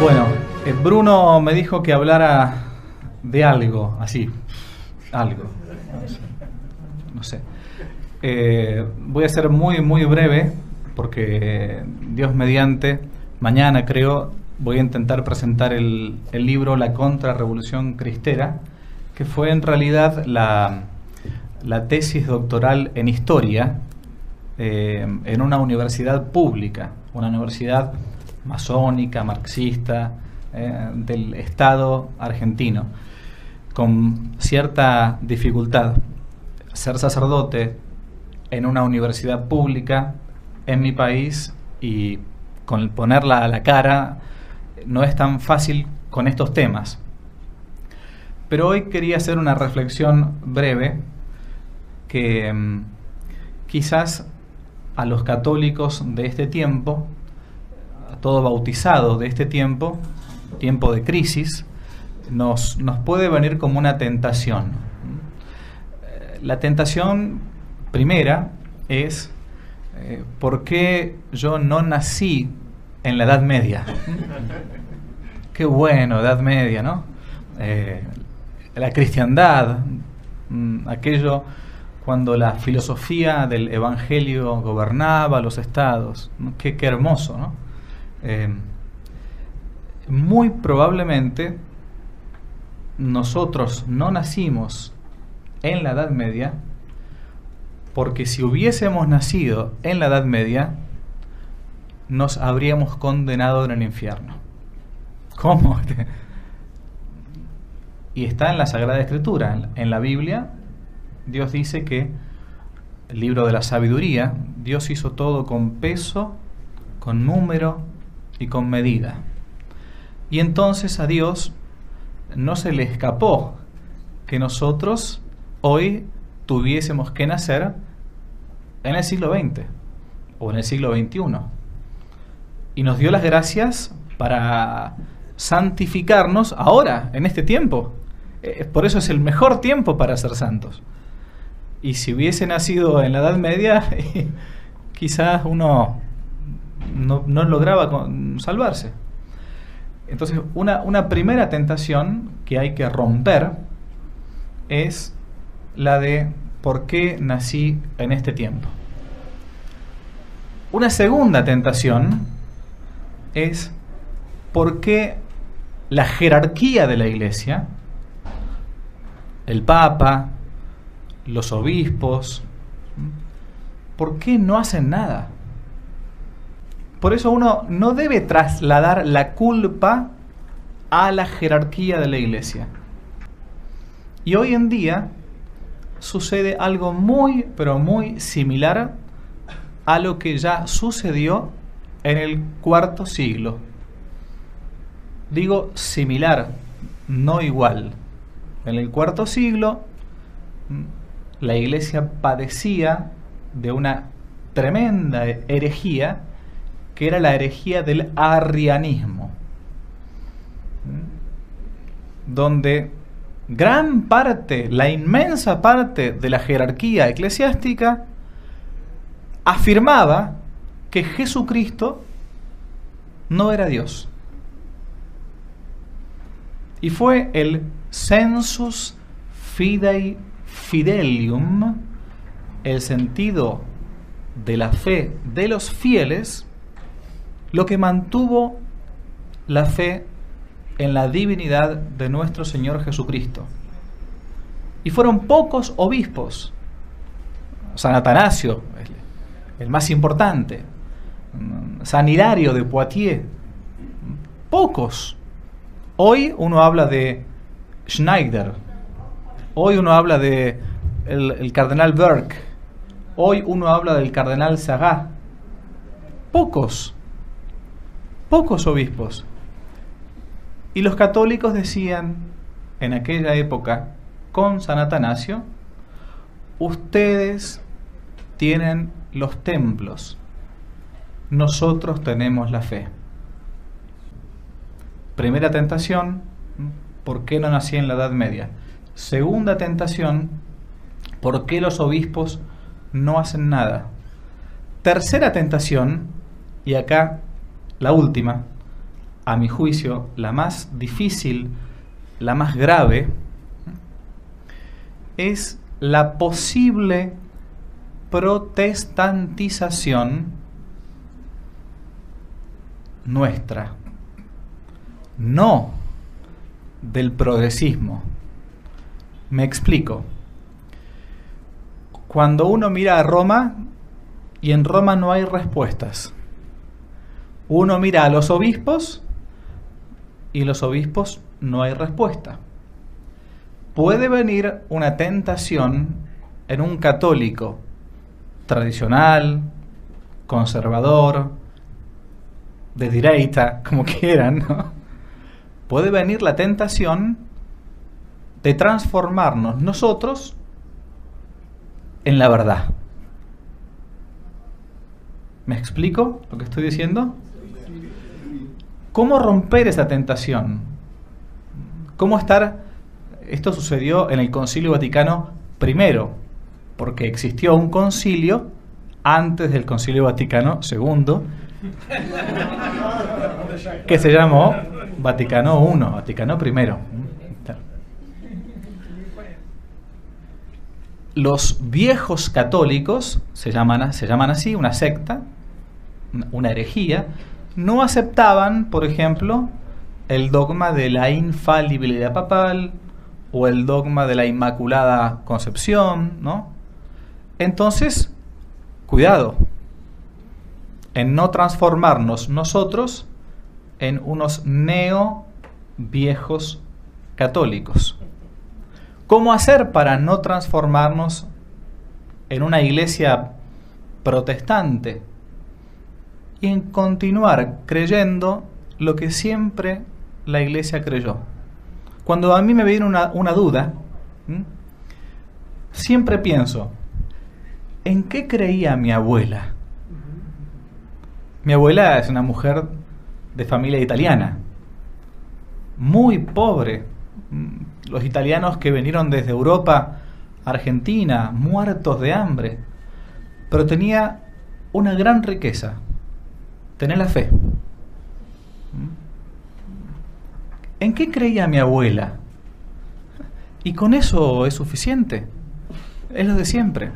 Bueno, eh, Bruno me dijo que hablara de algo, así, algo. No sé. Eh, voy a ser muy, muy breve, porque Dios mediante, mañana creo, voy a intentar presentar el, libro La Contrarrevolución Cristera, que fue en realidad la, la tesis doctoral en historia eh, en una universidad pública, una universidad masónica, marxista, eh, del Estado argentino, con cierta dificultad. Ser sacerdote en una universidad pública en mi país y con ponerla a la cara no es tan fácil con estos temas. Pero hoy quería hacer una reflexión breve que mm, quizás a los católicos de este tiempo, todo bautizado de este tiempo, tiempo de crisis, nos, nos puede venir como una tentación. La tentación primera es eh, ¿por qué yo no nací en la Edad Media? Qué bueno, Edad Media, ¿no? Eh, la cristiandad, mm, aquello cuando la filosofía del Evangelio gobernaba los estados. Qué, hermoso, ¿no? Eh, muy probablemente nosotros no nacimos en la Edad Media porque si hubiésemos nacido en la Edad Media, nos habríamos condenado en el infierno. ¿Cómo? y está en la Sagrada Escritura, en la Biblia, Dios dice que el libro de la sabiduría, Dios hizo todo con peso, con número y con medida. Y entonces a Dios no se le escapó que nosotros hoy tuviésemos que nacer en el siglo XX o en el siglo XXI. Y nos dio las gracias para santificarnos ahora, en este tiempo. Eh, por eso es el mejor tiempo para ser santos. Y si hubiese nacido en la Edad Media, quizás uno no, lograba salvarse. Entonces, una, primera tentación que hay que romper es la de por qué nací en este tiempo. Una segunda tentación es por qué la jerarquía de la iglesia el Papa, los obispos, ¿por qué no hacen nada? Por eso uno no debe trasladar la culpa a la jerarquía de la iglesia. Y hoy en día sucede algo muy, pero muy similar a lo que ya sucedió en el cuarto siglo. Digo similar, no igual. En el cuarto siglo, la iglesia padecía de una tremenda herejía, que era la herejía del arrianismo, donde gran parte, la inmensa parte de la jerarquía eclesiástica afirmaba que Jesucristo no era Dios. Y fue el sensus fidei fidelium, el sentido de la fe de los fieles, lo que mantuvo la fe en la divinidad de nuestro Señor Jesucristo. Y fueron pocos obispos, San Atanasio, el más importante, San Hilario de Poitiers, pocos. Hoy uno habla de Schneider. Hoy uno habla de el, cardenal Burke. Hoy uno habla del cardenal Sagá. Pocos, pocos obispos. Y los católicos decían en aquella época con San Atanasio, ustedes tienen los templos, nosotros tenemos la fe. Primera tentación, ¿por qué no nací en la Edad Media? Segunda tentación, ¿por qué los obispos no hacen nada? Tercera tentación, y acá la última, a mi juicio, la más difícil, la más grave, es la posible protestantización nuestra, no del progresismo. Me explico. Cuando uno mira a Roma y en Roma no hay respuestas, uno mira a los obispos y los obispos no hay respuesta. Puede venir una tentación en un católico tradicional, conservador, de derecha, como quieran, puede venir la tentación de transformarnos nosotros en la verdad. ¿Me explico lo que estoy diciendo? ¿Cómo romper esa tentación? ¿Cómo estar? Esto sucedió en el Concilio Vaticano I, porque existió un concilio antes del Concilio Vaticano II, que se llamó Vaticano I, Vaticano I. Los viejos católicos, se llaman, se llaman así, una secta, una herejía, no aceptaban, por ejemplo, el dogma de la infalibilidad papal o el dogma de la Inmaculada Concepción, ¿no? Entonces, cuidado en no transformarnos nosotros en unos neo viejos católicos. ¿Cómo hacer para no transformarnos en una iglesia protestante y en continuar creyendo lo que siempre la iglesia creyó? Cuando a mí me viene una, duda, siempre pienso, ¿en qué creía mi abuela? Mi abuela es una mujer de familia italiana, muy pobre. Los italianos que vinieron desde Europa a Argentina, muertos de hambre, pero tenía una gran riqueza, tener la fe. ¿En qué creía mi abuela? Y con eso es suficiente. Es lo de siempre.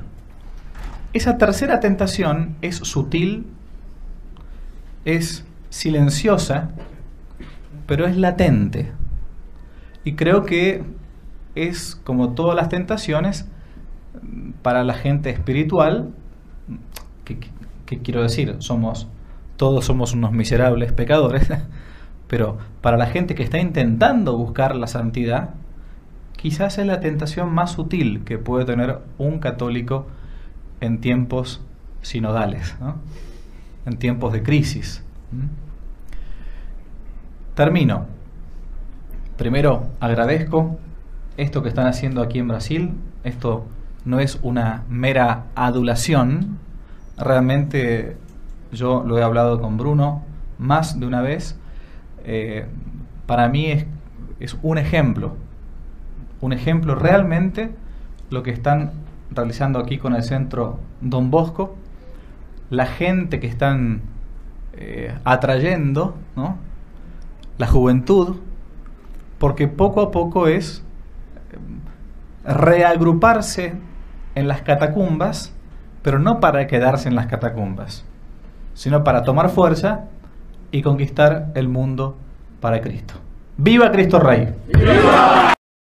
Esa tercera tentación es sutil es silenciosa, pero es latente. Y creo que es como todas las tentaciones para la gente espiritual, que, quiero decir, somos todos somos unos miserables pecadores, pero para la gente que está intentando buscar la santidad, quizás es la tentación más sutil que puede tener un católico en tiempos sinodales. ¿no? en tiempos de crisis. ¿Mm? Termino. Primero, agradezco esto que están haciendo aquí en Brasil. Esto no es una mera adulación. Realmente yo lo he hablado con Bruno más de una vez. Eh, para mí es, es un ejemplo. Un ejemplo realmente lo que están realizando aquí con el centro Don Bosco la gente que están eh, atrayendo, la juventud, porque poco a poco es eh, reagruparse en las catacumbas, pero no para quedarse en las catacumbas, sino para tomar fuerza y conquistar el mundo para Cristo. ¡Viva Cristo Rey!